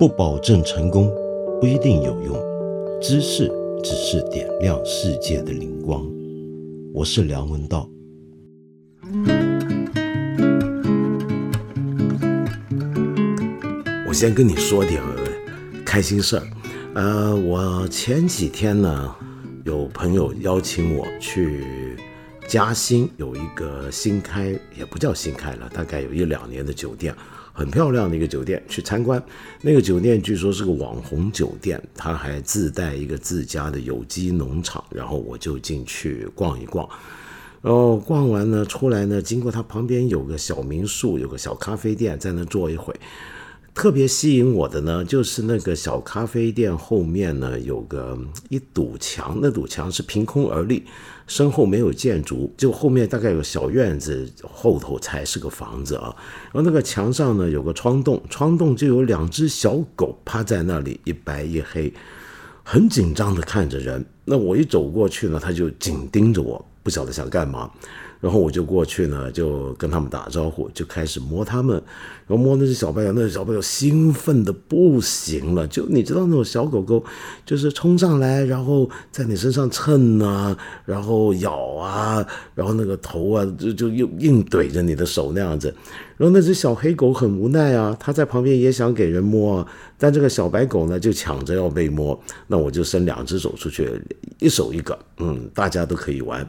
不保证成功，不一定有用。知识只是点亮世界的灵光。我是梁文道。我先跟你说点开心事儿。呃，我前几天呢，有朋友邀请我去嘉兴有一个新开，也不叫新开了，大概有一两年的酒店，很漂亮的一个酒店，去参观。那个酒店据说是个网红酒店，它还自带一个自家的有机农场，然后我就进去逛一逛。然后逛完呢，出来呢，经过它旁边有个小民宿，有个小咖啡店，在那坐一会。特别吸引我的呢，就是那个小咖啡店后面呢有个一堵墙，那堵墙是凭空而立，身后没有建筑，就后面大概有小院子，后头才是个房子啊。然后那个墙上呢有个窗洞，窗洞就有两只小狗趴在那里，一白一黑，很紧张的看着人。那我一走过去呢，它就紧盯着我，不晓得想干嘛。然后我就过去呢，就跟他们打招呼，就开始摸他们，然后摸那只小白狗，那只小白狗兴奋的不行了，就你知道那种小狗狗，就是冲上来，然后在你身上蹭啊，然后咬啊，然后那个头啊，就就又硬怼着你的手那样子，然后那只小黑狗很无奈啊，它在旁边也想给人摸，但这个小白狗呢就抢着要被摸，那我就伸两只手出去，一手一个，嗯，大家都可以玩，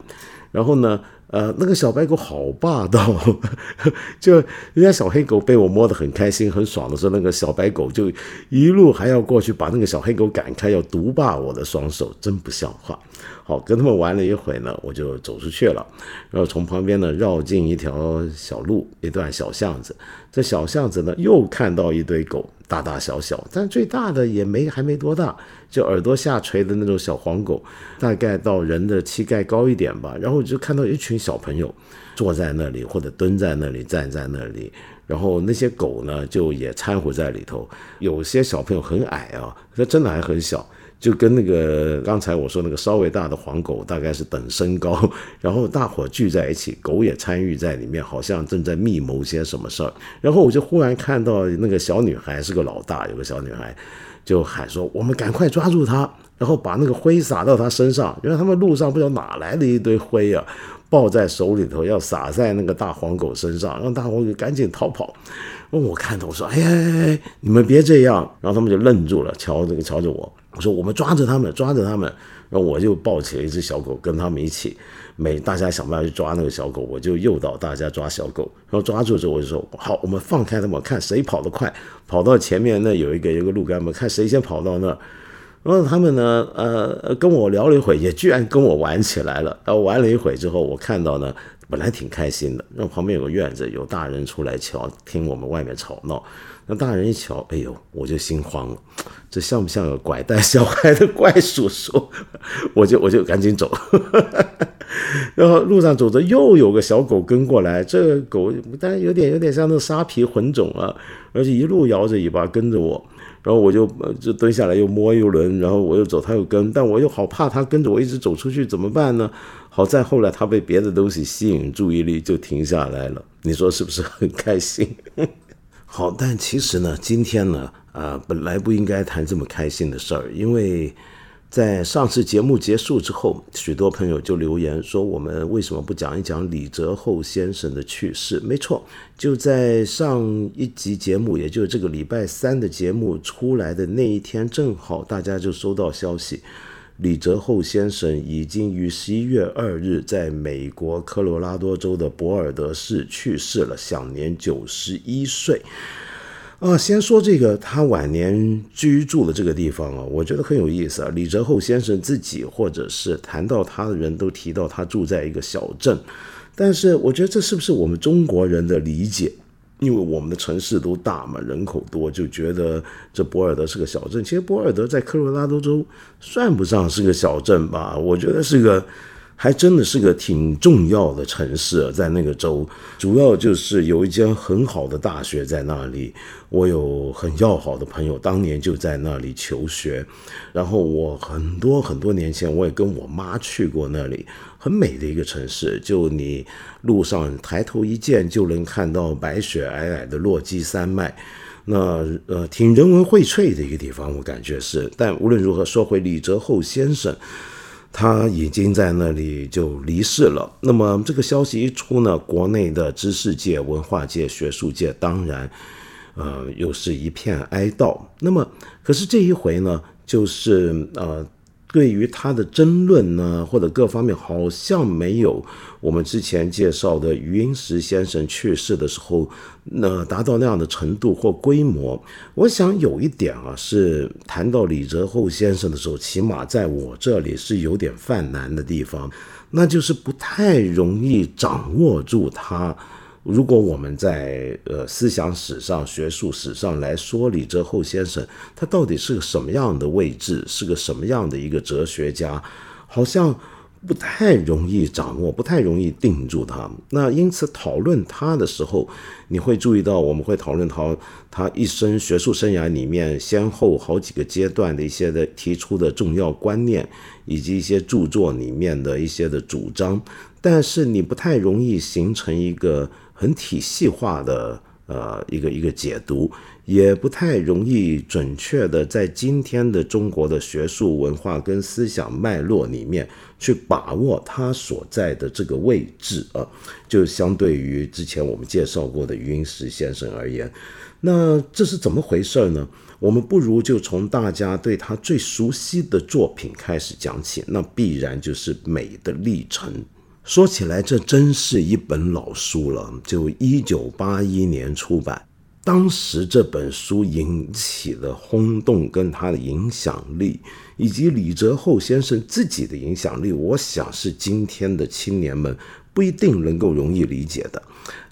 然后呢。呃，那个小白狗好霸道，就人家小黑狗被我摸得很开心、很爽的时候，那个小白狗就一路还要过去把那个小黑狗赶开，要独霸我的双手，真不像话。好，跟他们玩了一会呢，我就走出去了，然后从旁边呢绕进一条小路，一段小巷子。这小巷子呢又看到一堆狗，大大小小，但最大的也没还没多大，就耳朵下垂的那种小黄狗，大概到人的膝盖高一点吧。然后我就看到一群小朋友坐在那里，或者蹲在那里，站在那里，然后那些狗呢就也掺和在里头。有些小朋友很矮啊，它真的还很小。就跟那个刚才我说那个稍微大的黄狗大概是等身高，然后大伙聚在一起，狗也参与在里面，好像正在密谋些什么事儿。然后我就忽然看到那个小女孩是个老大，有个小女孩就喊说：“我们赶快抓住她，然后把那个灰撒到她身上。”因为他们路上不知道哪来的一堆灰啊，抱在手里头要撒在那个大黄狗身上，让大黄狗赶紧逃跑。我看到我说：“哎呀，你们别这样！”然后他们就愣住了，瞧这个瞧着我。我说我们抓着他们，抓着他们，然后我就抱起了一只小狗，跟他们一起，每大家想办法去抓那个小狗，我就诱导大家抓小狗，然后抓住之后我就说好，我们放开他们，看谁跑得快，跑到前面那有一个有个路杆嘛，看谁先跑到那儿，然后他们呢，呃，跟我聊了一会，也居然跟我玩起来了，然后玩了一会之后，我看到呢，本来挺开心的，然后旁边有个院子，有大人出来瞧，听我们外面吵闹。那大人一瞧，哎呦，我就心慌了，这像不像有拐带小孩的怪叔叔？我就我就赶紧走，然后路上走着，又有个小狗跟过来，这个狗但有点有点像那沙皮混种啊，而且一路摇着尾巴跟着我，然后我就就蹲下来又摸一轮，然后我又走，他又跟，但我又好怕他跟着我一直走出去怎么办呢？好在后来他被别的东西吸引注意力，就停下来了。你说是不是很开心？好，但其实呢，今天呢，啊，本来不应该谈这么开心的事儿，因为在上次节目结束之后，许多朋友就留言说，我们为什么不讲一讲李泽厚先生的去世？没错，就在上一集节目，也就是这个礼拜三的节目出来的那一天，正好大家就收到消息。李泽厚先生已经于十一月二日在美国科罗拉多州的博尔德市去世了，享年九十一岁。啊，先说这个他晚年居住的这个地方啊，我觉得很有意思啊。李泽厚先生自己或者是谈到他的人都提到他住在一个小镇，但是我觉得这是不是我们中国人的理解？因为我们的城市都大嘛，人口多，就觉得这博尔德是个小镇。其实博尔德在科罗拉多州算不上是个小镇吧，我觉得是个。还真的是个挺重要的城市，在那个州，主要就是有一间很好的大学在那里。我有很要好的朋友，当年就在那里求学。然后我很多很多年前，我也跟我妈去过那里，很美的一个城市。就你路上抬头一见，就能看到白雪皑皑的落基山脉。那呃挺人文荟萃的一个地方，我感觉是。但无论如何，说回李泽厚先生，他已经在那里就离世了。那么这个消息一出呢，国内的知识界、文化界、学术界当然，呃，又是一片哀悼。那么可是这一回呢，就是呃。对于他的争论呢，或者各方面，好像没有我们之前介绍的余英时先生去世的时候，那达到那样的程度或规模。我想有一点啊，是谈到李泽厚先生的时候，起码在我这里是有点犯难的地方，那就是不太容易掌握住他。如果我们在呃思想史上、学术史上来说李泽厚先生，他到底是个什么样的位置，是个什么样的一个哲学家，好像不太容易掌握，不太容易定住他。那因此讨论他的时候，你会注意到，我们会讨论他他一生学术生涯里面先后好几个阶段的一些的提出的重要观念，以及一些著作里面的一些的主张，但是你不太容易形成一个。很体系化的呃一个一个解读，也不太容易准确的在今天的中国的学术文化跟思想脉络里面去把握它所在的这个位置啊，就相对于之前我们介绍过的余英时先生而言，那这是怎么回事呢？我们不如就从大家对他最熟悉的作品开始讲起，那必然就是《美的历程》。说起来，这真是一本老书了。就一九八一年出版，当时这本书引起的轰动，跟它的影响力，以及李泽厚先生自己的影响力，我想是今天的青年们不一定能够容易理解的。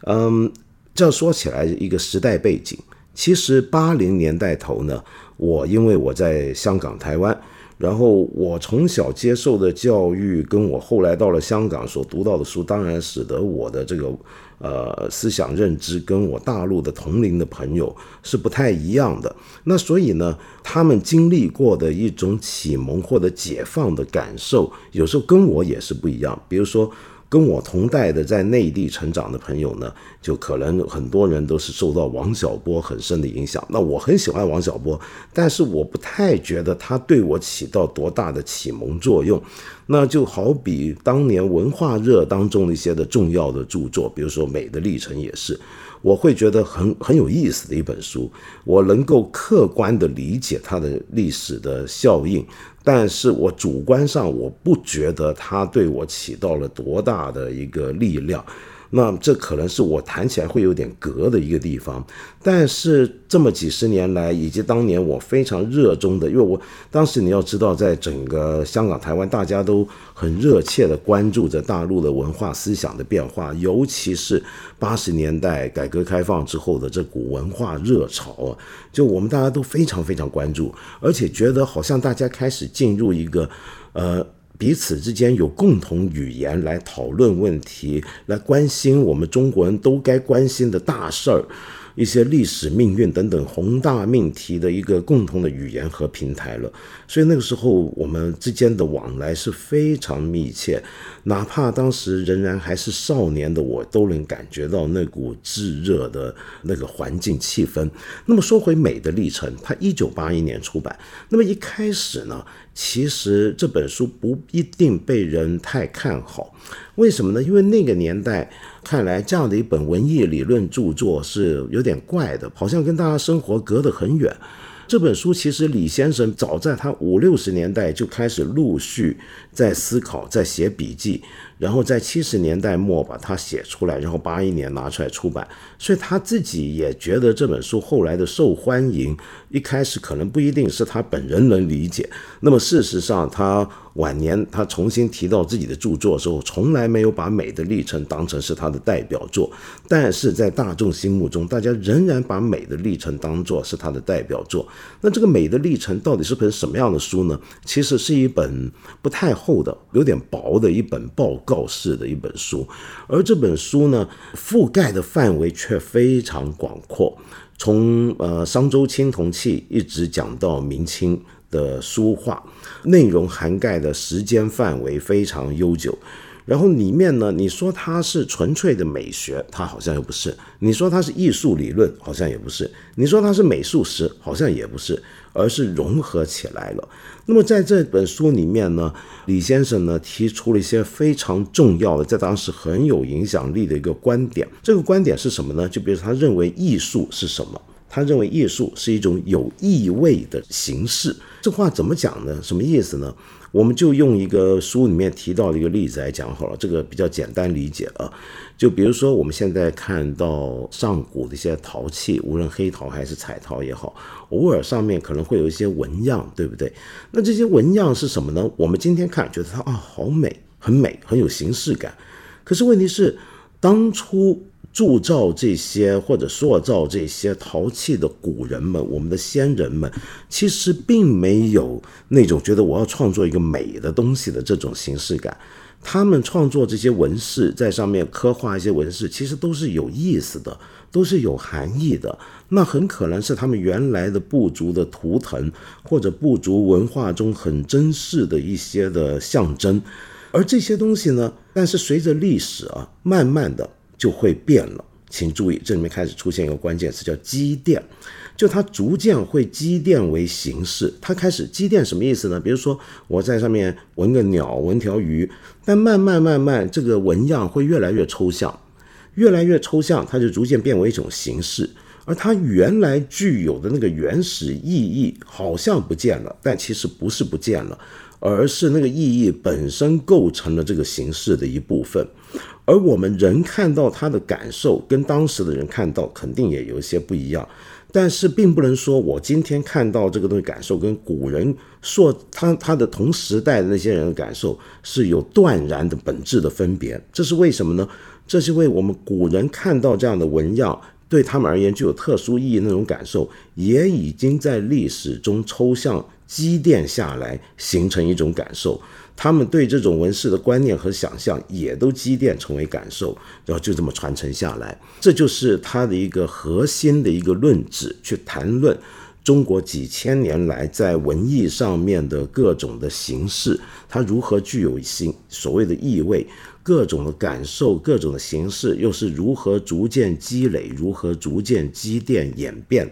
嗯，这说起来，一个时代背景，其实八零年代头呢，我因为我在香港、台湾。然后我从小接受的教育，跟我后来到了香港所读到的书，当然使得我的这个呃思想认知跟我大陆的同龄的朋友是不太一样的。那所以呢，他们经历过的一种启蒙或者解放的感受，有时候跟我也是不一样。比如说。跟我同代的在内地成长的朋友呢，就可能很多人都是受到王小波很深的影响。那我很喜欢王小波，但是我不太觉得他对我起到多大的启蒙作用。那就好比当年文化热当中的一些的重要的著作，比如说《美的历程》也是。我会觉得很很有意思的一本书，我能够客观的理解它的历史的效应，但是我主观上我不觉得它对我起到了多大的一个力量。那这可能是我谈起来会有点隔的一个地方，但是这么几十年来，以及当年我非常热衷的，因为我当时你要知道，在整个香港、台湾，大家都很热切的关注着大陆的文化思想的变化，尤其是八十年代改革开放之后的这股文化热潮啊，就我们大家都非常非常关注，而且觉得好像大家开始进入一个，呃。彼此之间有共同语言来讨论问题，来关心我们中国人都该关心的大事儿。一些历史命运等等宏大命题的一个共同的语言和平台了，所以那个时候我们之间的往来是非常密切，哪怕当时仍然还是少年的我，都能感觉到那股炙热的那个环境气氛。那么说回《美的历程》，它一九八一年出版，那么一开始呢，其实这本书不一定被人太看好，为什么呢？因为那个年代。看来这样的一本文艺理论著作是有点怪的，好像跟大家生活隔得很远。这本书其实李先生早在他五六十年代就开始陆续在思考，在写笔记。然后在七十年代末把它写出来，然后八一年拿出来出版，所以他自己也觉得这本书后来的受欢迎，一开始可能不一定是他本人能理解。那么事实上，他晚年他重新提到自己的著作的时候，从来没有把《美的历程》当成是他的代表作，但是在大众心目中，大家仍然把《美的历程》当作是他的代表作。那这个《美的历程》到底是本什么样的书呢？其实是一本不太厚的、有点薄的一本报告。式的一本书，而这本书呢，覆盖的范围却非常广阔，从呃商周青铜器一直讲到明清的书画，内容涵盖的时间范围非常悠久。然后里面呢，你说它是纯粹的美学，它好像又不是；你说它是艺术理论，好像也不是；你说它是美术史，好像也不是，而是融合起来了。那么在这本书里面呢，李先生呢提出了一些非常重要的，在当时很有影响力的一个观点。这个观点是什么呢？就比如他认为艺术是什么？他认为艺术是一种有意味的形式。这话怎么讲呢？什么意思呢？我们就用一个书里面提到的一个例子来讲好了，这个比较简单理解啊。就比如说我们现在看到上古的一些陶器，无论黑陶还是彩陶也好，偶尔上面可能会有一些纹样，对不对？那这些纹样是什么呢？我们今天看觉得它啊好美，很美，很有形式感。可是问题是，当初。铸造这些或者塑造这些陶器的古人们，我们的先人们，其实并没有那种觉得我要创作一个美的东西的这种形式感。他们创作这些纹饰，在上面刻画一些纹饰，其实都是有意思的，都是有含义的。那很可能是他们原来的部族的图腾，或者部族文化中很珍视的一些的象征。而这些东西呢，但是随着历史啊，慢慢的。就会变了，请注意，这里面开始出现一个关键词，叫积淀，就它逐渐会积淀为形式。它开始积淀什么意思呢？比如说我在上面纹个鸟，纹条鱼，但慢慢慢慢，这个纹样会越来越抽象，越来越抽象，它就逐渐变为一种形式，而它原来具有的那个原始意义好像不见了，但其实不是不见了，而是那个意义本身构成了这个形式的一部分。而我们人看到它的感受，跟当时的人看到肯定也有一些不一样，但是并不能说我今天看到这个东西感受跟古人说他他的同时代的那些人的感受是有断然的本质的分别。这是为什么呢？这是为我们古人看到这样的纹样，对他们而言具有特殊意义那种感受，也已经在历史中抽象积淀下来，形成一种感受。他们对这种纹饰的观念和想象也都积淀成为感受，然后就这么传承下来。这就是他的一个核心的一个论旨，去谈论中国几千年来在文艺上面的各种的形式，它如何具有新所谓的意味，各种的感受，各种的形式又是如何逐渐积累，如何逐渐积淀演变。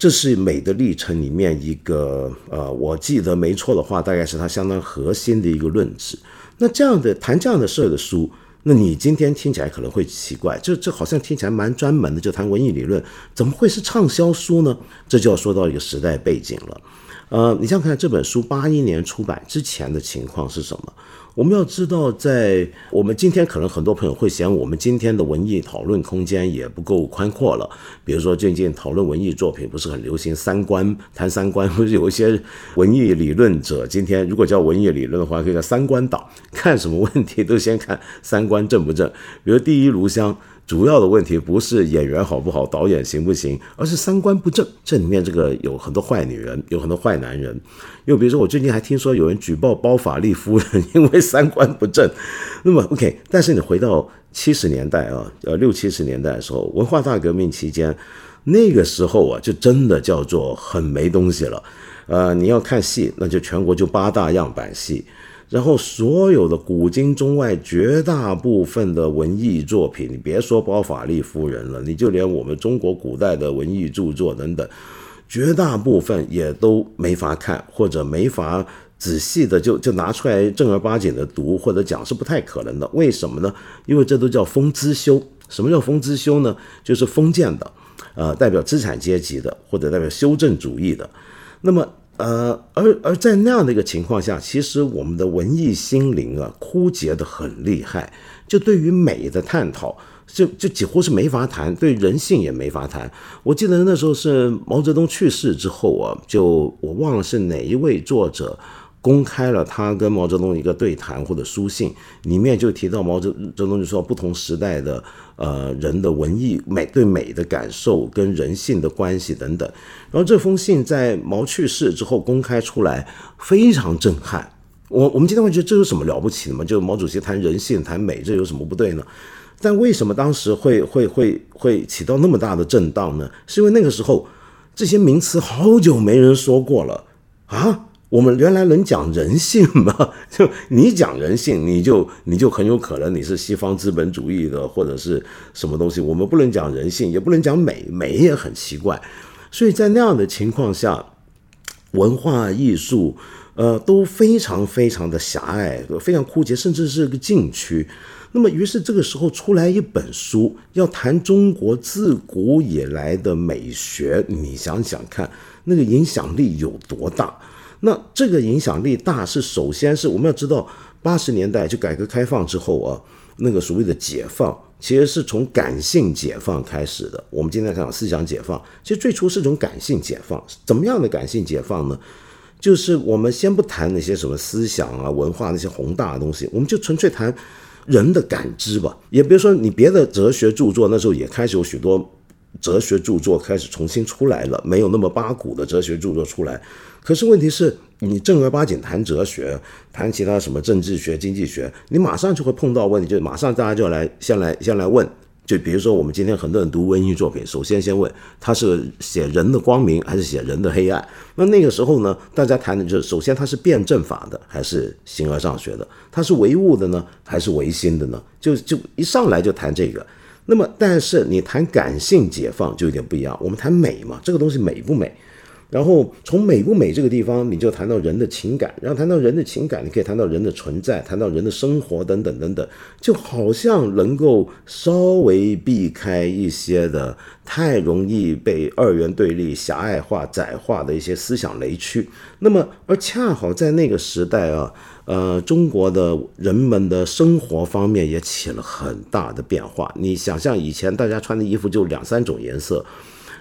这是美的历程里面一个，呃，我记得没错的话，大概是它相当核心的一个论旨。那这样的谈这样的事儿的书，那你今天听起来可能会奇怪，这这好像听起来蛮专门的，就谈文艺理论，怎么会是畅销书呢？这就要说到一个时代背景了。呃，你想看这本书八一年出版之前的情况是什么？我们要知道，在我们今天可能很多朋友会嫌我们今天的文艺讨论空间也不够宽阔了。比如说最近讨论文艺作品不是很流行三观，谈三观，不是有一些文艺理论者今天如果叫文艺理论的话，可以叫三观党，看什么问题都先看三观正不正。比如第一炉香。主要的问题不是演员好不好，导演行不行，而是三观不正。这里面这个有很多坏女人，有很多坏男人。又比如说，我最近还听说有人举报包法利夫人，因为三观不正。那么 OK，但是你回到七十年代啊，呃六七十年代的时候，文化大革命期间，那个时候啊，就真的叫做很没东西了。呃，你要看戏，那就全国就八大样板戏。然后所有的古今中外绝大部分的文艺作品，你别说包法利夫人了，你就连我们中国古代的文艺著作等等，绝大部分也都没法看，或者没法仔细的就就拿出来正儿八经的读或者讲是不太可能的。为什么呢？因为这都叫封资修。什么叫封资修呢？就是封建的，呃，代表资产阶级的，或者代表修正主义的。那么。呃，而而在那样的一个情况下，其实我们的文艺心灵啊枯竭的很厉害，就对于美的探讨，就就几乎是没法谈，对人性也没法谈。我记得那时候是毛泽东去世之后啊，就我忘了是哪一位作者。公开了他跟毛泽东一个对谈或者书信，里面就提到毛泽泽东就说不同时代的呃人的文艺美对美的感受跟人性的关系等等。然后这封信在毛去世之后公开出来，非常震撼。我我们今天会觉得这有什么了不起的吗？就毛主席谈人性谈美，这有什么不对呢？但为什么当时会会会会起到那么大的震荡呢？是因为那个时候这些名词好久没人说过了啊。我们原来能讲人性吗？就你讲人性，你就你就很有可能你是西方资本主义的或者是什么东西。我们不能讲人性，也不能讲美，美也很奇怪。所以在那样的情况下，文化艺术，呃，都非常非常的狭隘，非常枯竭，甚至是个禁区。那么，于是这个时候出来一本书，要谈中国自古以来的美学，你想想看，那个影响力有多大？那这个影响力大，是首先是我们要知道，八十年代就改革开放之后啊，那个所谓的解放，其实是从感性解放开始的。我们今天讲思想解放，其实最初是种感性解放。怎么样的感性解放呢？就是我们先不谈那些什么思想啊、文化那些宏大的东西，我们就纯粹谈。人的感知吧，也别说你别的哲学著作，那时候也开始有许多哲学著作开始重新出来了，没有那么八股的哲学著作出来。可是问题是你正儿八经谈哲学，谈其他什么政治学、经济学，你马上就会碰到问题，就马上大家就来先来先来问。就比如说，我们今天很多人读文艺作品，首先先问他是写人的光明还是写人的黑暗。那那个时候呢，大家谈的就是首先他是辩证法的还是形而上学的，他是唯物的呢还是唯心的呢？就就一上来就谈这个。那么，但是你谈感性解放就有点不一样，我们谈美嘛，这个东西美不美？然后从美不美这个地方，你就谈到人的情感，然后谈到人的情感，你可以谈到人的存在，谈到人的生活等等等等，就好像能够稍微避开一些的太容易被二元对立、狭隘化、窄化的一些思想雷区。那么，而恰好在那个时代啊，呃，中国的人们的生活方面也起了很大的变化。你想象以前大家穿的衣服就两三种颜色。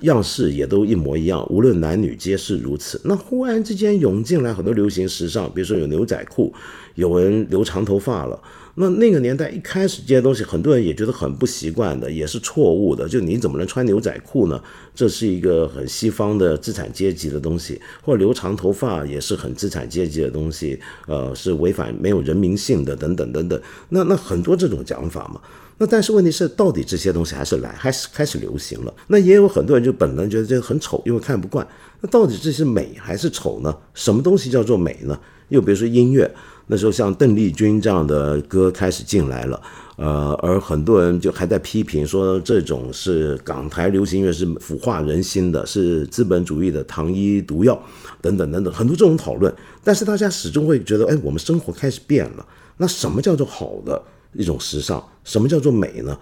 样式也都一模一样，无论男女皆是如此。那忽然之间涌进来很多流行时尚，比如说有牛仔裤，有人留长头发了。那那个年代一开始这些东西，很多人也觉得很不习惯的，也是错误的。就你怎么能穿牛仔裤呢？这是一个很西方的资产阶级的东西，或者留长头发也是很资产阶级的东西，呃，是违反没有人民性的等等等等。那那很多这种讲法嘛。那但是问题是，到底这些东西还是来，还是开始流行了？那也有很多人就本能觉得这个很丑，因为看不惯。那到底这是美还是丑呢？什么东西叫做美呢？又比如说音乐，那时候像邓丽君这样的歌开始进来了，呃，而很多人就还在批评说这种是港台流行音乐是腐化人心的，是资本主义的糖衣毒药等等等等，很多这种讨论。但是大家始终会觉得，哎，我们生活开始变了。那什么叫做好的？一种时尚，什么叫做美呢？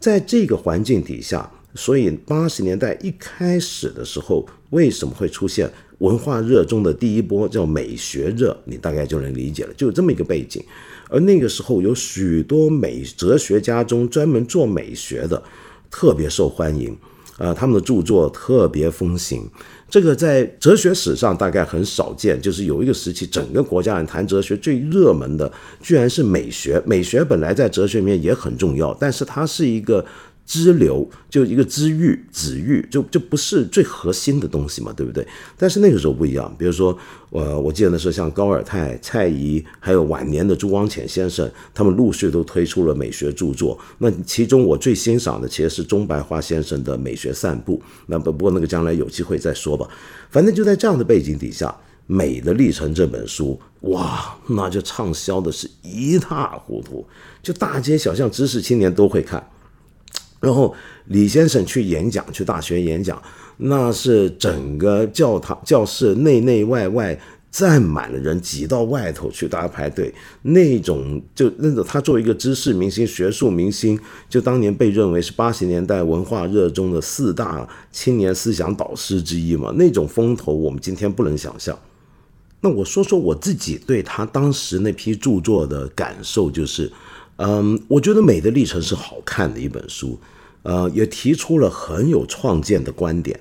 在这个环境底下，所以八十年代一开始的时候，为什么会出现文化热中的第一波叫美学热？你大概就能理解了，就这么一个背景。而那个时候，有许多美哲学家中专门做美学的，特别受欢迎，呃，他们的著作特别风行。这个在哲学史上大概很少见，就是有一个时期，整个国家人谈哲学最热门的，居然是美学。美学本来在哲学里面也很重要，但是它是一个。支流就一个支域、子域，就就不是最核心的东西嘛，对不对？但是那个时候不一样，比如说，呃，我记得那时候像高尔泰、蔡颐，还有晚年的朱光潜先生，他们陆续都推出了美学著作。那其中我最欣赏的其实是钟白华先生的《美学散步》。那不不过那个将来有机会再说吧。反正就在这样的背景底下，《美的历程》这本书，哇，那就畅销的是一塌糊涂，就大街小巷知识青年都会看。然后李先生去演讲，去大学演讲，那是整个教堂教室内内外外站满了人，挤到外头去，大家排队。那种就那种他作为一个知识明星、学术明星，就当年被认为是八十年代文化热中的四大青年思想导师之一嘛。那种风头，我们今天不能想象。那我说说我自己对他当时那批著作的感受，就是，嗯，我觉得《美的历程》是好看的一本书。呃，也提出了很有创建的观点，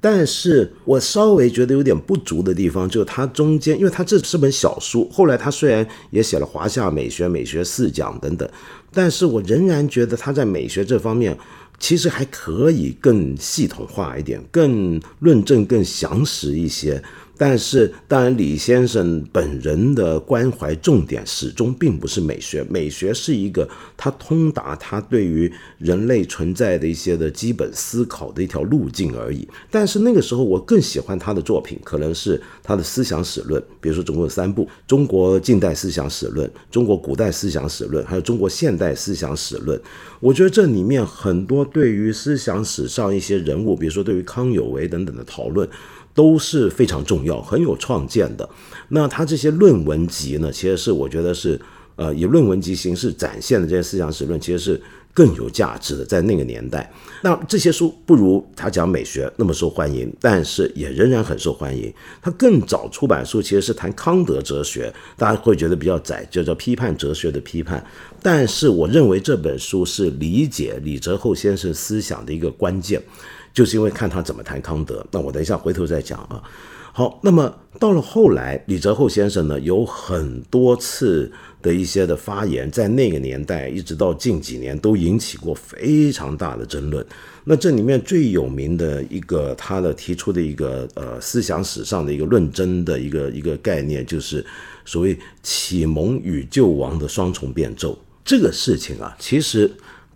但是我稍微觉得有点不足的地方，就是它中间，因为它这是本小书，后来他虽然也写了华夏美学、美学四讲等等，但是我仍然觉得他在美学这方面其实还可以更系统化一点，更论证更详实一些。但是，当然，李先生本人的关怀重点始终并不是美学，美学是一个他通达他对于人类存在的一些的基本思考的一条路径而已。但是那个时候，我更喜欢他的作品，可能是他的思想史论，比如说总共有三部：中国近代思想史论、中国古代思想史论，还有中国现代思想史论。我觉得这里面很多对于思想史上一些人物，比如说对于康有为等等的讨论。都是非常重要、很有创建的。那他这些论文集呢，其实是我觉得是，呃，以论文集形式展现的这些思想史论，其实是更有价值的。在那个年代，那这些书不如他讲美学那么受欢迎，但是也仍然很受欢迎。他更早出版书其实是谈康德哲学，大家会觉得比较窄，就叫批判哲学的批判。但是我认为这本书是理解李泽厚先生思想的一个关键。就是因为看他怎么谈康德，那我等一下回头再讲啊。好，那么到了后来，李泽厚先生呢有很多次的一些的发言，在那个年代一直到近几年都引起过非常大的争论。那这里面最有名的一个他的提出的一个呃思想史上的一个论争的一个一个概念，就是所谓启蒙与救亡的双重变奏。这个事情啊，其实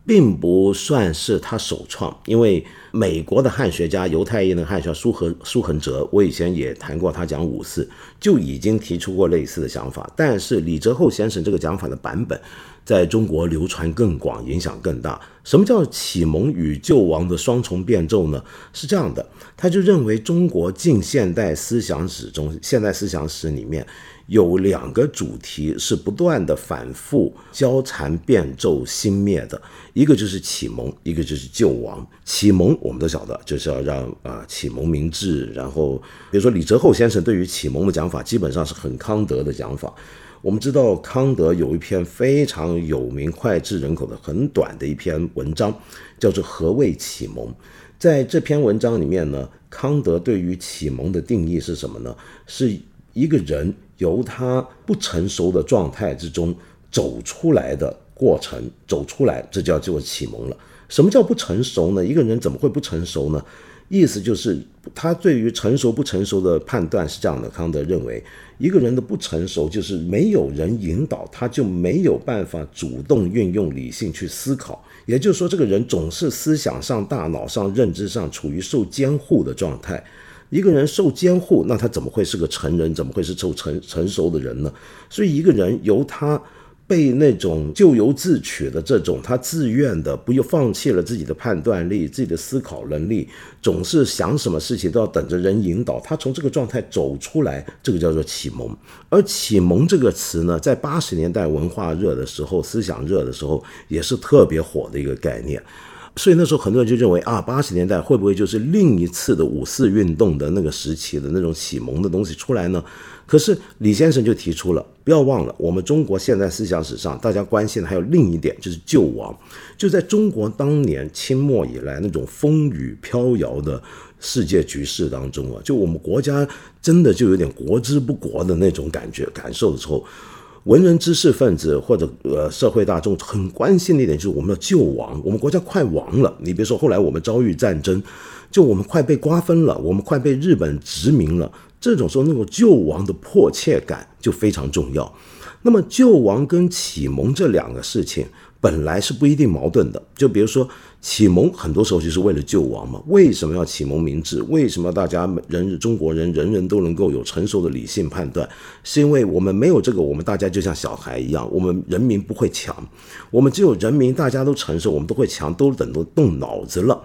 并不算是他首创，因为。美国的汉学家，犹太裔的汉学家苏恒苏恒哲，我以前也谈过，他讲五四就已经提出过类似的想法。但是李泽厚先生这个讲法的版本，在中国流传更广，影响更大。什么叫启蒙与救亡的双重变奏呢？是这样的，他就认为中国近现代思想史中，现代思想史里面。有两个主题是不断的反复交缠变奏兴灭的，一个就是启蒙，一个就是救亡。启蒙我们都晓得，就是要让啊启蒙明智。然后比如说李泽厚先生对于启蒙的讲法，基本上是很康德的讲法。我们知道康德有一篇非常有名、脍炙人口的很短的一篇文章，叫做《何谓启蒙》。在这篇文章里面呢，康德对于启蒙的定义是什么呢？是一个人。由他不成熟的状态之中走出来的过程，走出来，这叫做启蒙了。什么叫不成熟呢？一个人怎么会不成熟呢？意思就是他对于成熟不成熟的判断是这样的。康德认为，一个人的不成熟就是没有人引导，他就没有办法主动运用理性去思考。也就是说，这个人总是思想上、大脑上、认知上处于受监护的状态。一个人受监护，那他怎么会是个成人？怎么会是受成成熟的人呢？所以，一个人由他被那种咎由自取的这种，他自愿的不又放弃了自己的判断力、自己的思考能力，总是想什么事情都要等着人引导，他从这个状态走出来，这个叫做启蒙。而启蒙这个词呢，在八十年代文化热的时候、思想热的时候，也是特别火的一个概念。所以那时候很多人就认为啊，八十年代会不会就是另一次的五四运动的那个时期的那种启蒙的东西出来呢？可是李先生就提出了，不要忘了，我们中国现代思想史上大家关心的还有另一点，就是救亡。就在中国当年清末以来那种风雨飘摇的世界局势当中啊，就我们国家真的就有点国之不国的那种感觉感受的时候。文人知识分子或者呃社会大众很关心的一点就是我们要救亡，我们国家快亡了。你别说后来我们遭遇战争，就我们快被瓜分了，我们快被日本殖民了。这种时候那种救亡的迫切感就非常重要。那么救亡跟启蒙这两个事情本来是不一定矛盾的。就比如说。启蒙很多时候就是为了救亡嘛？为什么要启蒙明智？为什么大家人中国人人人都能够有成熟的理性判断？是因为我们没有这个，我们大家就像小孩一样，我们人民不会强。我们只有人民大家都成熟，我们都会强，都等着动脑子了，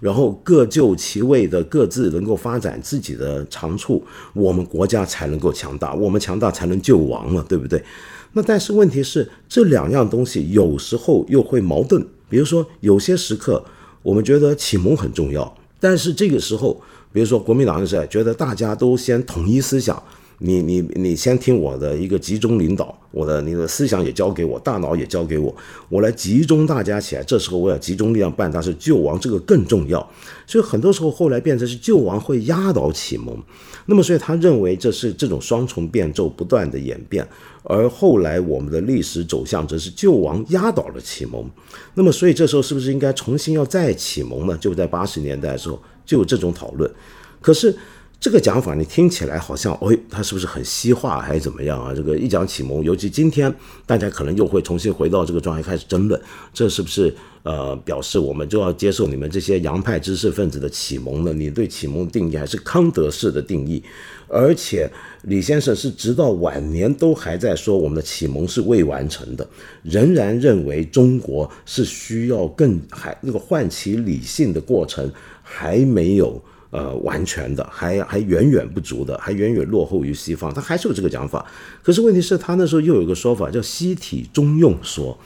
然后各就其位的各自能够发展自己的长处，我们国家才能够强大，我们强大才能救亡嘛，对不对？那但是问题是，这两样东西有时候又会矛盾。比如说，有些时刻我们觉得启蒙很重要，但是这个时候，比如说国民党的时代，觉得大家都先统一思想，你你你先听我的一个集中领导，我的你的思想也交给我，大脑也交给我，我来集中大家起来。这时候我要集中力量办大事，救亡这个更重要。所以很多时候后来变成是救亡会压倒启蒙，那么所以他认为这是这种双重变奏不断的演变。而后来我们的历史走向则是救亡压倒了启蒙，那么所以这时候是不是应该重新要再启蒙呢？就在八十年代的时候就有这种讨论。可是这个讲法你听起来好像，哎，他是不是很西化还是怎么样啊？这个一讲启蒙，尤其今天大家可能又会重新回到这个状态开始争论，这是不是呃表示我们就要接受你们这些洋派知识分子的启蒙呢？你对启蒙定义还是康德式的定义？而且李先生是直到晚年都还在说我们的启蒙是未完成的，仍然认为中国是需要更还那个唤起理性的过程还没有。呃，完全的，还还远远不足的，还远远落后于西方，他还是有这个讲法。可是问题是，他那时候又有一个说法叫“西体中用说”，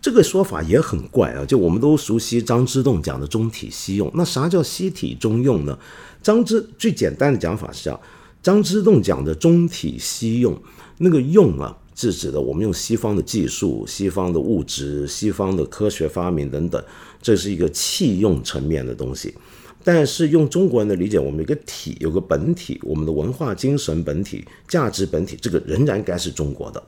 这个说法也很怪啊。就我们都熟悉张之洞讲的“中体西用”，那啥叫“西体中用”呢？张之最简单的讲法是这样：张之洞讲的“中体西用”，那个“用”啊，是指的我们用西方的技术、西方的物质、西方的科学发明等等，这是一个器用层面的东西。但是用中国人的理解，我们有个体，有个本体，我们的文化精神本体、价值本体，这个仍然该是中国的。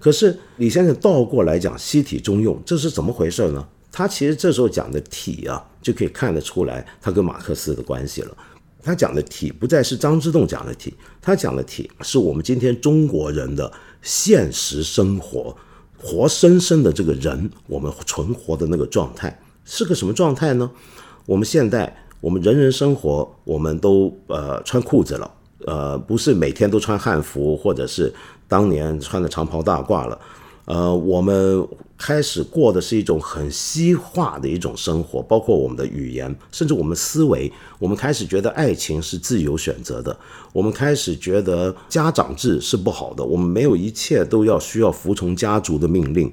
可是李先生倒过来讲西体中用，这是怎么回事呢？他其实这时候讲的体啊，就可以看得出来他跟马克思的关系了。他讲的体不再是张之洞讲的体，他讲的体是我们今天中国人的现实生活，活生生的这个人，我们存活的那个状态是个什么状态呢？我们现在。我们人人生活，我们都呃穿裤子了，呃不是每天都穿汉服，或者是当年穿的长袍大褂了，呃我们开始过的是一种很西化的一种生活，包括我们的语言，甚至我们思维，我们开始觉得爱情是自由选择的，我们开始觉得家长制是不好的，我们没有一切都要需要服从家族的命令。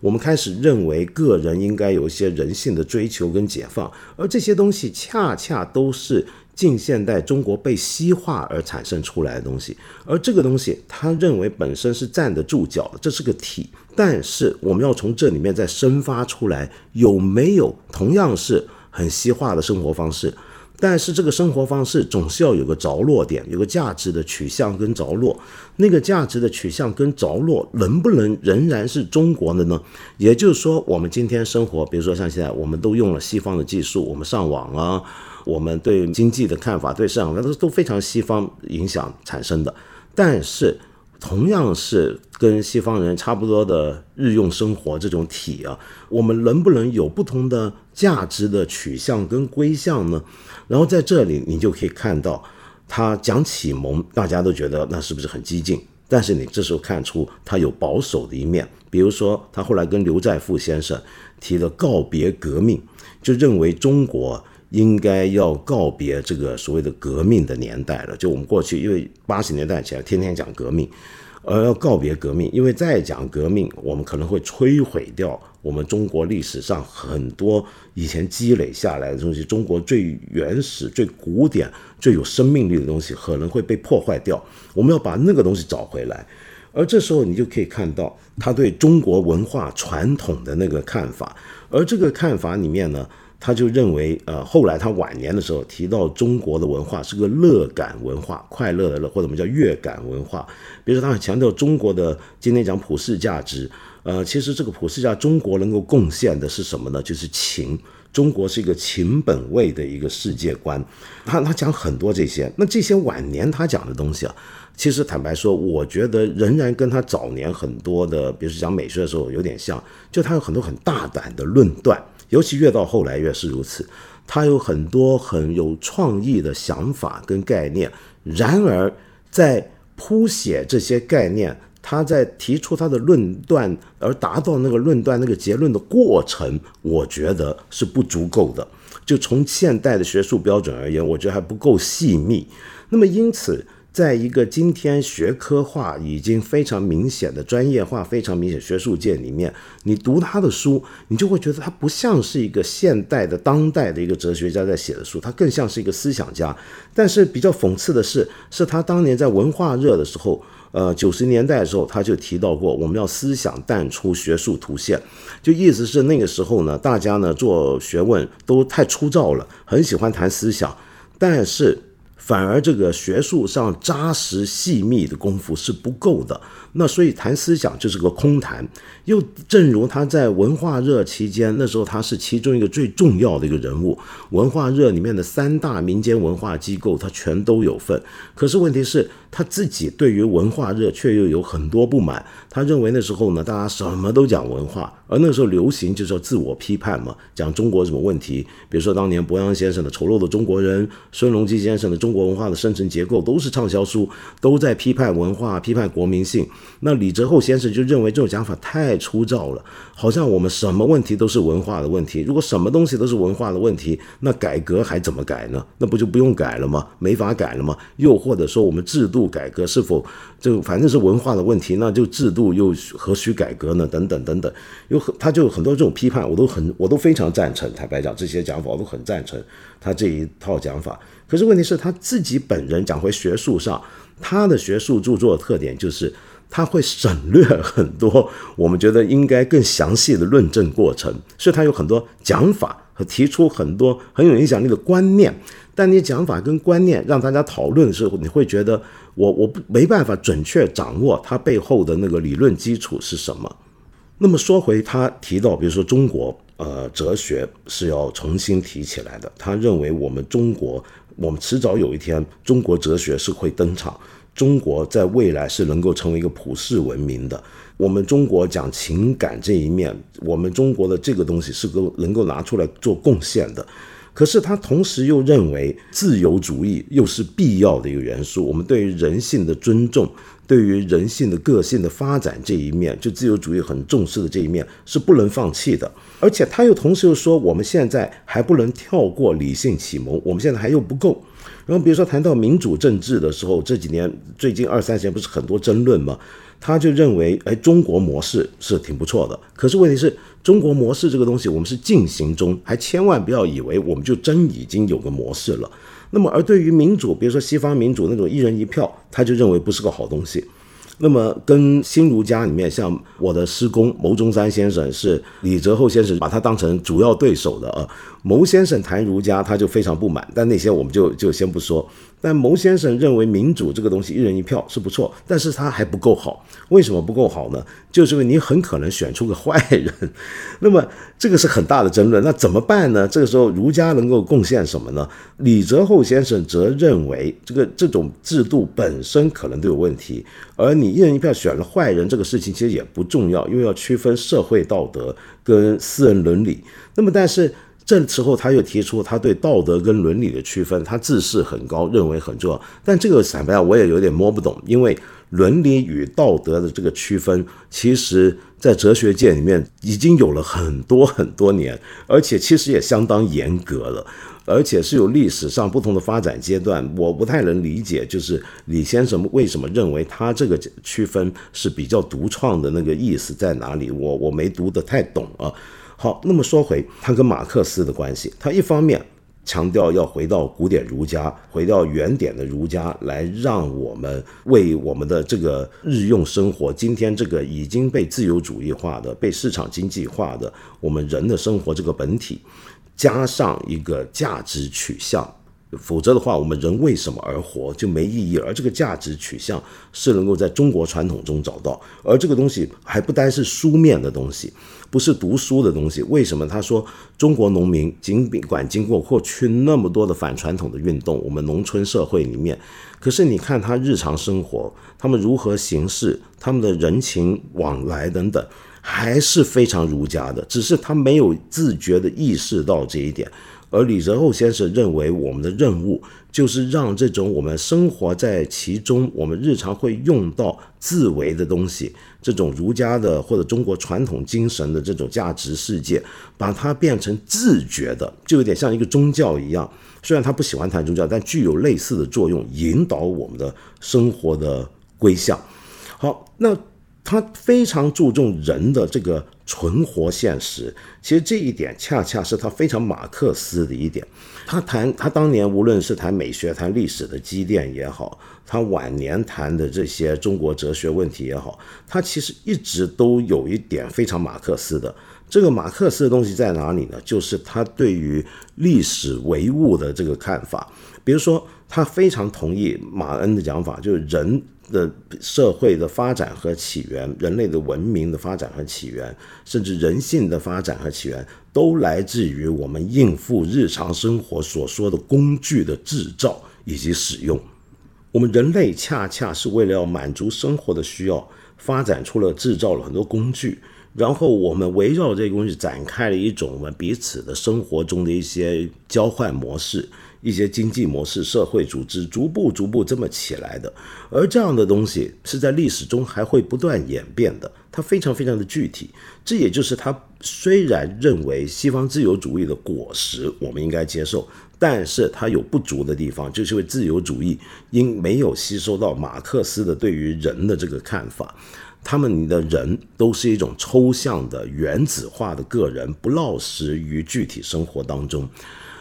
我们开始认为个人应该有一些人性的追求跟解放，而这些东西恰恰都是近现代中国被西化而产生出来的东西。而这个东西，他认为本身是站得住脚的，这是个体。但是我们要从这里面再生发出来，有没有同样是很西化的生活方式？但是这个生活方式总是要有个着落点，有个价值的取向跟着落。那个价值的取向跟着落能不能仍然是中国的呢？也就是说，我们今天生活，比如说像现在，我们都用了西方的技术，我们上网啊，我们对经济的看法、对市场，那都都非常西方影响产生的。但是。同样是跟西方人差不多的日用生活这种体啊，我们能不能有不同的价值的取向跟归向呢？然后在这里你就可以看到，他讲启蒙，大家都觉得那是不是很激进？但是你这时候看出他有保守的一面，比如说他后来跟刘在富先生提了告别革命，就认为中国。应该要告别这个所谓的革命的年代了。就我们过去，因为八十年代前天天讲革命，而要告别革命，因为再讲革命，我们可能会摧毁掉我们中国历史上很多以前积累下来的东西，中国最原始、最古典、最有生命力的东西可能会被破坏掉。我们要把那个东西找回来，而这时候你就可以看到他对中国文化传统的那个看法，而这个看法里面呢。他就认为，呃，后来他晚年的时候提到中国的文化是个乐感文化，快乐的乐，或者我们叫乐感文化。比如说，他很强调中国的今天讲普世价值，呃，其实这个普世价中国能够贡献的是什么呢？就是情，中国是一个情本位的一个世界观。他他讲很多这些，那这些晚年他讲的东西啊，其实坦白说，我觉得仍然跟他早年很多的，比如说讲美学的时候有点像，就他有很多很大胆的论断。尤其越到后来越是如此，他有很多很有创意的想法跟概念。然而，在谱写这些概念，他在提出他的论断而达到那个论断那个结论的过程，我觉得是不足够的。就从现代的学术标准而言，我觉得还不够细密。那么，因此。在一个今天学科化已经非常明显的专业化非常明显学术界里面，你读他的书，你就会觉得他不像是一个现代的当代的一个哲学家在写的书，他更像是一个思想家。但是比较讽刺的是，是他当年在文化热的时候，呃，九十年代的时候，他就提到过我们要思想淡出学术图线，就意思是那个时候呢，大家呢做学问都太粗糙了，很喜欢谈思想，但是。反而这个学术上扎实细密的功夫是不够的。那所以谈思想就是个空谈。又正如他在文化热期间，那时候他是其中一个最重要的一个人物。文化热里面的三大民间文化机构，他全都有份。可是问题是，他自己对于文化热却又有很多不满。他认为那时候呢，大家什么都讲文化，而那时候流行就是要自我批判嘛，讲中国什么问题。比如说当年博洋先生的《丑陋的中国人》，孙隆基先生的《中国文化的生成结构》，都是畅销书，都在批判文化、批判国民性。那李泽厚先生就认为这种讲法太。粗糙了，好像我们什么问题都是文化的问题。如果什么东西都是文化的问题，那改革还怎么改呢？那不就不用改了吗？没法改了吗？又或者说，我们制度改革是否就反正是文化的问题，那就制度又何须改革呢？等等等等，有他就很多这种批判，我都很我都非常赞成。坦白讲，这些讲法我都很赞成他这一套讲法。可是问题是他自己本人讲回学术上，他的学术著作的特点就是。他会省略很多我们觉得应该更详细的论证过程，所以他有很多讲法和提出很多很有影响力的观念。但你讲法跟观念让大家讨论的时候，你会觉得我我不没办法准确掌握它背后的那个理论基础是什么。那么说回他提到，比如说中国呃哲学是要重新提起来的，他认为我们中国我们迟早有一天中国哲学是会登场。中国在未来是能够成为一个普世文明的。我们中国讲情感这一面，我们中国的这个东西是够能够拿出来做贡献的。可是他同时又认为自由主义又是必要的一个元素。我们对于人性的尊重，对于人性的个性的发展这一面，就自由主义很重视的这一面是不能放弃的。而且他又同时又说，我们现在还不能跳过理性启蒙，我们现在还又不够。然后比如说谈到民主政治的时候，这几年最近二三十年不是很多争论吗？他就认为，哎，中国模式是挺不错的。可是问题是，中国模式这个东西我们是进行中，还千万不要以为我们就真已经有个模式了。那么而对于民主，比如说西方民主那种一人一票，他就认为不是个好东西。那么，跟新儒家里面，像我的师公牟中山先生是李泽厚先生把他当成主要对手的啊。牟先生谈儒家，他就非常不满，但那些我们就就先不说。但牟先生认为民主这个东西一人一票是不错，但是他还不够好。为什么不够好呢？就是因为你很可能选出个坏人。那么这个是很大的争论。那怎么办呢？这个时候儒家能够贡献什么呢？李泽厚先生则认为，这个这种制度本身可能都有问题，而你一人一票选了坏人这个事情其实也不重要，因为要区分社会道德跟私人伦理。那么但是。这时候他又提出他对道德跟伦理的区分，他自视很高，认为很重要。但这个坦白，我也有点摸不懂，因为伦理与道德的这个区分，其实在哲学界里面已经有了很多很多年，而且其实也相当严格了，而且是有历史上不同的发展阶段。我不太能理解，就是李先生为什么认为他这个区分是比较独创的那个意思在哪里？我我没读得太懂啊。好，那么说回他跟马克思的关系，他一方面强调要回到古典儒家，回到原点的儒家，来让我们为我们的这个日用生活，今天这个已经被自由主义化的、被市场经济化的我们人的生活这个本体，加上一个价值取向。否则的话，我们人为什么而活就没意义。而这个价值取向是能够在中国传统中找到，而这个东西还不单是书面的东西，不是读书的东西。为什么他说中国农民尽管经过过去那么多的反传统的运动，我们农村社会里面，可是你看他日常生活，他们如何行事，他们的人情往来等等，还是非常儒家的，只是他没有自觉的意识到这一点。而李泽厚先生认为，我们的任务就是让这种我们生活在其中、我们日常会用到自为的东西，这种儒家的或者中国传统精神的这种价值世界，把它变成自觉的，就有点像一个宗教一样。虽然他不喜欢谈宗教，但具有类似的作用，引导我们的生活的归向。好，那。他非常注重人的这个存活现实，其实这一点恰恰是他非常马克思的一点。他谈他当年无论是谈美学、谈历史的积淀也好，他晚年谈的这些中国哲学问题也好，他其实一直都有一点非常马克思的。这个马克思的东西在哪里呢？就是他对于历史唯物的这个看法。比如说，他非常同意马恩的讲法，就是人的社会的发展和起源，人类的文明的发展和起源，甚至人性的发展和起源，都来自于我们应付日常生活所说的工具的制造以及使用。我们人类恰恰是为了要满足生活的需要，发展出了制造了很多工具。然后我们围绕这个东西展开了一种我们彼此的生活中的一些交换模式、一些经济模式、社会组织，逐步逐步这么起来的。而这样的东西是在历史中还会不断演变的，它非常非常的具体。这也就是他虽然认为西方自由主义的果实我们应该接受，但是它有不足的地方，就是因为自由主义因没有吸收到马克思的对于人的这个看法。他们的人都是一种抽象的原子化的个人，不落实于具体生活当中。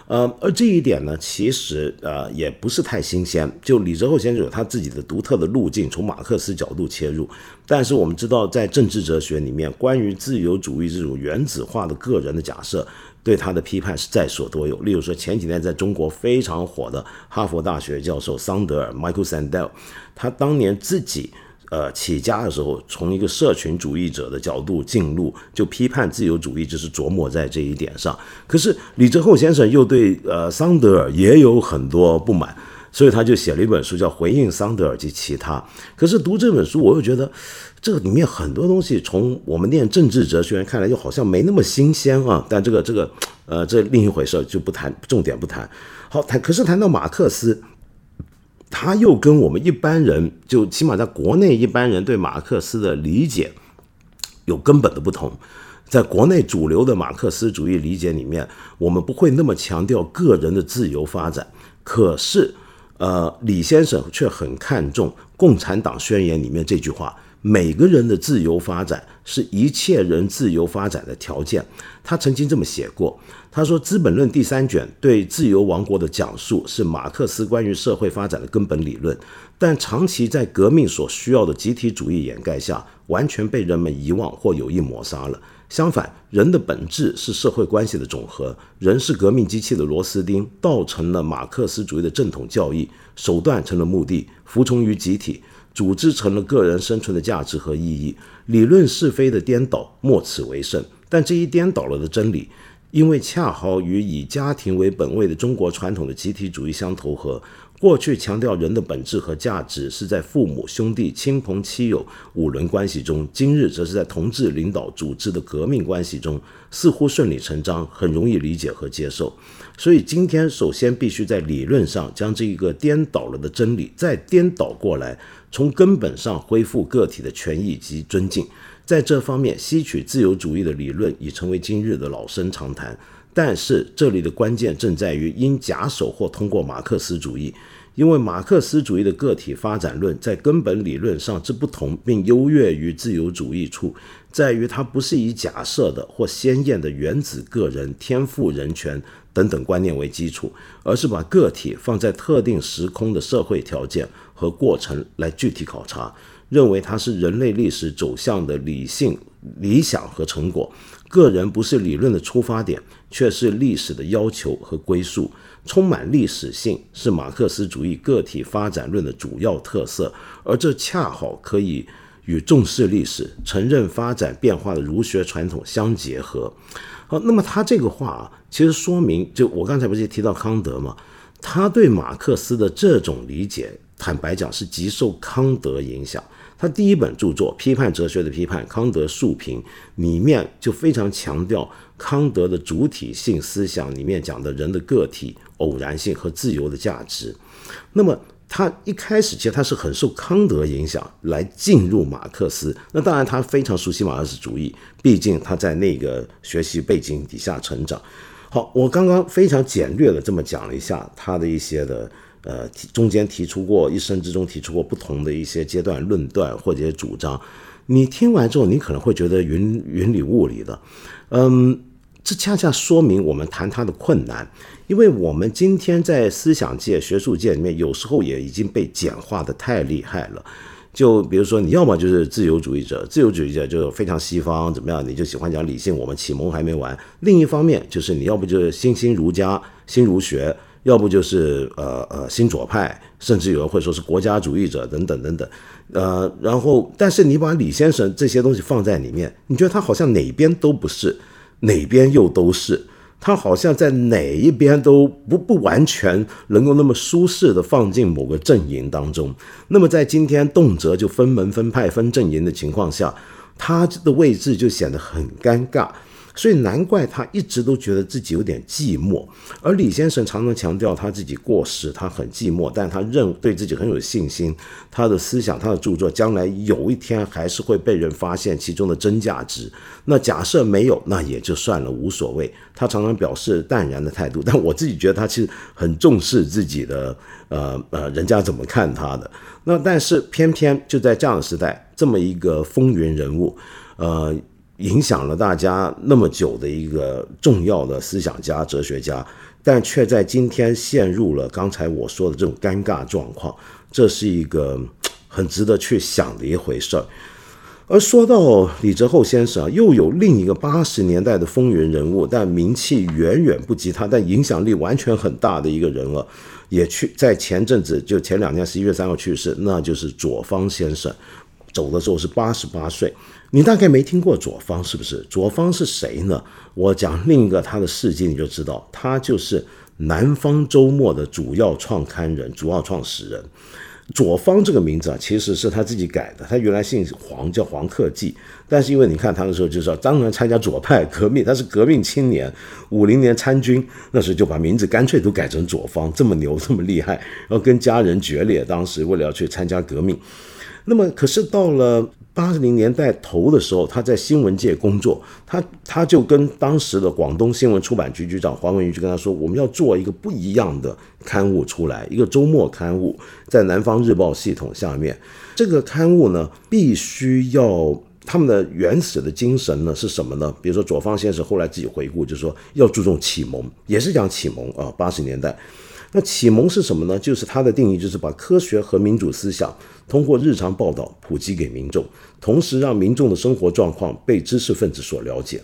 呃，而这一点呢，其实呃也不是太新鲜。就李泽厚先生有他自己的独特的路径，从马克思角度切入。但是我们知道，在政治哲学里面，关于自由主义这种原子化的个人的假设，对他的批判是在所多有。例如说，前几年在中国非常火的哈佛大学教授桑德尔 （Michael Sandel），他当年自己。呃，起家的时候，从一个社群主义者的角度进入，就批判自由主义，就是琢磨在这一点上。可是李泽厚先生又对呃桑德尔也有很多不满，所以他就写了一本书，叫《回应桑德尔及其他》。可是读这本书，我又觉得这里面很多东西，从我们念政治哲学看来，又好像没那么新鲜啊。但这个这个呃，这另一回事，就不谈，重点不谈。好谈，可是谈到马克思。他又跟我们一般人，就起码在国内一般人对马克思的理解有根本的不同。在国内主流的马克思主义理解里面，我们不会那么强调个人的自由发展。可是，呃，李先生却很看重《共产党宣言》里面这句话：每个人的自由发展是一切人自由发展的条件。他曾经这么写过。他说，《资本论》第三卷对自由王国的讲述是马克思关于社会发展的根本理论，但长期在革命所需要的集体主义掩盖下，完全被人们遗忘或有意抹杀了。相反，人的本质是社会关系的总和，人是革命机器的螺丝钉，倒成了马克思主义的正统教义，手段成了目的，服从于集体，组织成了个人生存的价值和意义。理论是非的颠倒，莫此为甚。但这一颠倒了的真理。因为恰好与以家庭为本位的中国传统的集体主义相投合，过去强调人的本质和价值是在父母、兄弟、亲朋戚友五伦关系中，今日则是在同志领导组织的革命关系中，似乎顺理成章，很容易理解和接受。所以今天首先必须在理论上将这一个颠倒了的真理再颠倒过来，从根本上恢复个体的权益及尊敬。在这方面，吸取自由主义的理论已成为今日的老生常谈。但是，这里的关键正在于因假手或通过马克思主义，因为马克思主义的个体发展论在根本理论上之不同，并优越于自由主义处，在于它不是以假设的或鲜艳的原子个人、天赋人权等等观念为基础，而是把个体放在特定时空的社会条件和过程来具体考察。认为它是人类历史走向的理性理想和成果，个人不是理论的出发点，却是历史的要求和归宿，充满历史性是马克思主义个体发展论的主要特色，而这恰好可以与重视历史、承认发展变化的儒学传统相结合。好，那么他这个话啊，其实说明，就我刚才不是提到康德吗？他对马克思的这种理解，坦白讲是极受康德影响。他第一本著作《批判哲学的批判》，康德述评里面就非常强调康德的主体性思想里面讲的人的个体偶然性和自由的价值。那么他一开始其实他是很受康德影响来进入马克思。那当然他非常熟悉马克思主义，毕竟他在那个学习背景底下成长。好，我刚刚非常简略的这么讲了一下他的一些的。呃，中间提出过一生之中提出过不同的一些阶段论断或者主张，你听完之后，你可能会觉得云云里雾里的，嗯，这恰恰说明我们谈他的困难，因为我们今天在思想界、学术界里面，有时候也已经被简化的太厉害了。就比如说，你要么就是自由主义者，自由主义者就非常西方怎么样，你就喜欢讲理性。我们启蒙还没完。另一方面，就是你要不就是新兴儒家、新儒学，要不就是呃呃新左派，甚至有人会说是国家主义者等等等等。呃，然后但是你把李先生这些东西放在里面，你觉得他好像哪边都不是，哪边又都是。他好像在哪一边都不不完全能够那么舒适的放进某个阵营当中。那么在今天动辄就分门分派分阵营的情况下，他的位置就显得很尴尬。所以难怪他一直都觉得自己有点寂寞，而李先生常常强调他自己过时，他很寂寞，但他认对自己很有信心，他的思想、他的著作将来有一天还是会被人发现其中的真价值。那假设没有，那也就算了，无所谓。他常常表示淡然的态度，但我自己觉得他其实很重视自己的，呃呃，人家怎么看他的。那但是偏偏就在这样的时代，这么一个风云人物，呃。影响了大家那么久的一个重要的思想家、哲学家，但却在今天陷入了刚才我说的这种尴尬状况，这是一个很值得去想的一回事儿。而说到李泽厚先生啊，又有另一个八十年代的风云人物，但名气远远不及他，但影响力完全很大的一个人了，也去在前阵子就前两年十一月三号去世，那就是左方先生，走的时候是八十八岁。你大概没听过左方是不是？左方是谁呢？我讲另一个他的事迹，你就知道，他就是南方周末的主要创刊人、主要创始人。左方这个名字啊，其实是他自己改的。他原来姓黄，叫黄克济，但是因为你看他的时候，就是当然参加左派革命，他是革命青年，五零年参军，那时候就把名字干脆都改成左方，这么牛，这么厉害，然后跟家人决裂，当时为了要去参加革命。那么，可是到了。八零年代头的时候，他在新闻界工作，他他就跟当时的广东新闻出版局局长黄文瑜就跟他说，我们要做一个不一样的刊物出来，一个周末刊物，在南方日报系统下面，这个刊物呢，必须要他们的原始的精神呢是什么呢？比如说左方先生后来自己回顾，就是说要注重启蒙，也是讲启蒙啊，八十年代。那启蒙是什么呢？就是它的定义，就是把科学和民主思想通过日常报道普及给民众，同时让民众的生活状况被知识分子所了解。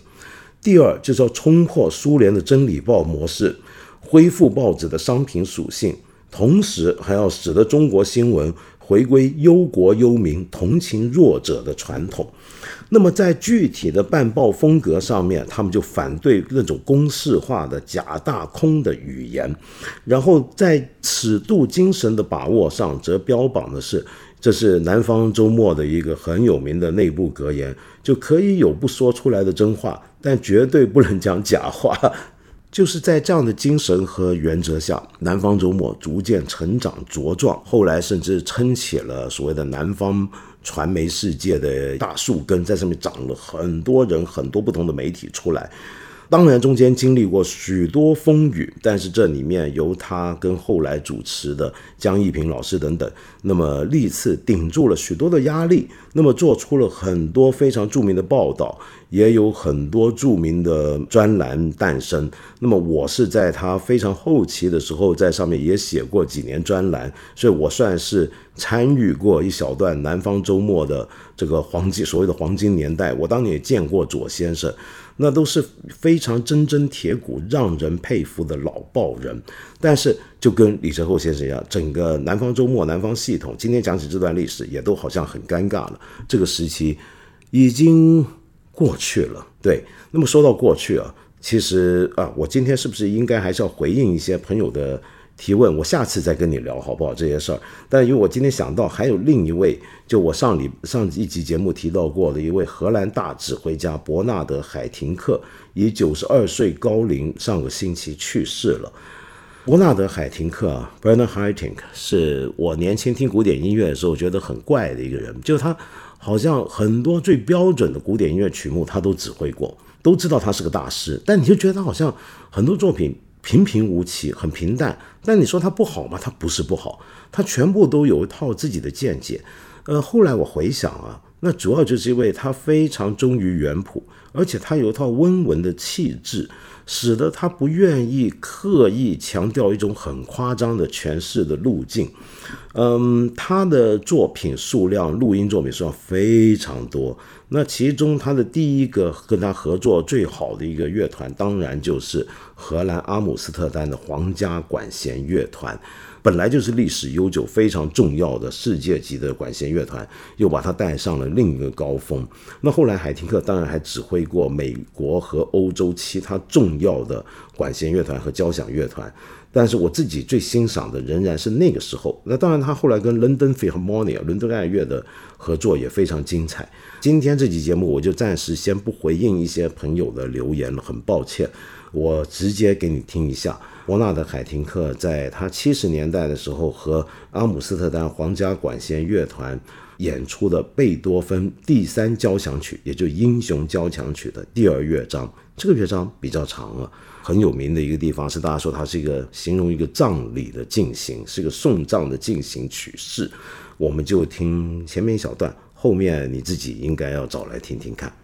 第二，就是要冲破苏联的真理报模式，恢复报纸的商品属性，同时还要使得中国新闻回归忧国忧民、同情弱者的传统。那么在具体的办报风格上面，他们就反对那种公式化的假大空的语言，然后在尺度精神的把握上，则标榜的是，这是南方周末的一个很有名的内部格言，就可以有不说出来的真话，但绝对不能讲假话。就是在这样的精神和原则下，南方周末逐渐成长茁壮，后来甚至撑起了所谓的南方。传媒世界的大树根在上面长了很多人，很多不同的媒体出来。当然，中间经历过许多风雨，但是这里面由他跟后来主持的江一平老师等等，那么历次顶住了许多的压力，那么做出了很多非常著名的报道。也有很多著名的专栏诞生。那么我是在他非常后期的时候，在上面也写过几年专栏，所以我算是参与过一小段南方周末的这个黄金所谓的黄金年代。我当年也见过左先生，那都是非常铮铮铁骨、让人佩服的老报人。但是就跟李泽厚先生一样，整个南方周末、南方系统，今天讲起这段历史，也都好像很尴尬了。这个时期已经。过去了，对。那么说到过去啊，其实啊，我今天是不是应该还是要回应一些朋友的提问？我下次再跟你聊好不好这些事儿？但因为我今天想到还有另一位，就我上礼上一集节目提到过的一位荷兰大指挥家伯纳德·海廷克，以九十二岁高龄上个星期去世了。伯纳德·海廷克啊，Bernard Haitink，是我年轻听古典音乐的时候觉得很怪的一个人，就他。好像很多最标准的古典音乐曲目，他都指挥过，都知道他是个大师。但你就觉得他好像很多作品平平无奇，很平淡。但你说它不好吗？它不是不好，它全部都有一套自己的见解。呃，后来我回想啊，那主要就是因为他非常忠于原谱，而且他有一套温文的气质。使得他不愿意刻意强调一种很夸张的诠释的路径。嗯，他的作品数量，录音作品数量非常多。那其中他的第一个跟他合作最好的一个乐团，当然就是荷兰阿姆斯特丹的皇家管弦乐团。本来就是历史悠久、非常重要的世界级的管弦乐团，又把它带上了另一个高峰。那后来海廷克当然还指挥过美国和欧洲其他重要的管弦乐团和交响乐团，但是我自己最欣赏的仍然是那个时候。那当然，他后来跟 London Philharmonic 伦敦爱乐的合作也非常精彩。今天这期节目我就暂时先不回应一些朋友的留言了，很抱歉。我直接给你听一下，伯纳德·海廷克在他七十年代的时候和阿姆斯特丹皇家管弦乐团演出的贝多芬第三交响曲，也就英雄交响曲的第二乐章。这个乐章比较长了，很有名的一个地方是大家说它是一个形容一个葬礼的进行，是一个送葬的进行曲式。我们就听前面一小段，后面你自己应该要找来听听看。